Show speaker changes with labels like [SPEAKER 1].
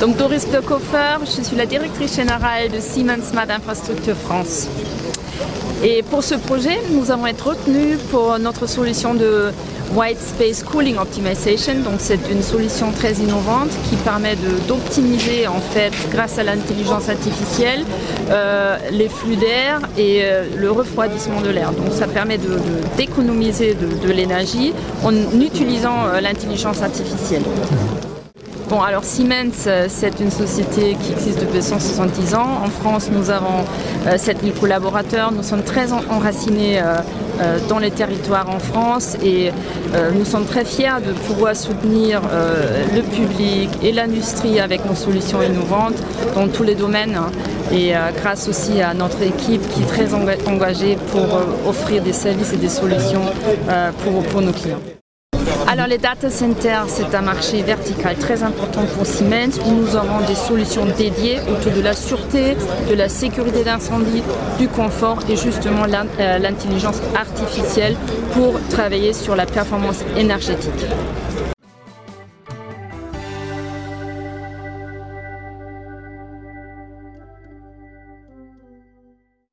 [SPEAKER 1] Donc Doris Blockhofer, je suis la directrice générale de Siemens Smart Infrastructure France. Et pour ce projet, nous avons été retenus pour notre solution de White Space Cooling Optimization. Donc c'est une solution très innovante qui permet d'optimiser en fait grâce à l'intelligence artificielle euh, les flux d'air et euh, le refroidissement de l'air. Donc ça permet d'économiser de, de, l'énergie en utilisant euh, l'intelligence artificielle. Bon, alors Siemens, euh, c'est une société qui existe depuis 170 ans. En France, nous avons 7000 euh, collaborateurs. Nous sommes très enracinés euh, dans les territoires en France et nous sommes très fiers de pouvoir soutenir le public et l'industrie avec nos solutions innovantes dans tous les domaines et grâce aussi à notre équipe qui est très engagée pour offrir des services et des solutions pour nos clients. Alors les data centers, c'est un marché vertical très important pour Siemens où nous avons des solutions dédiées autour de la sûreté, de la sécurité d'incendie, du confort et justement euh, l'intelligence artificielle pour travailler sur la performance énergétique.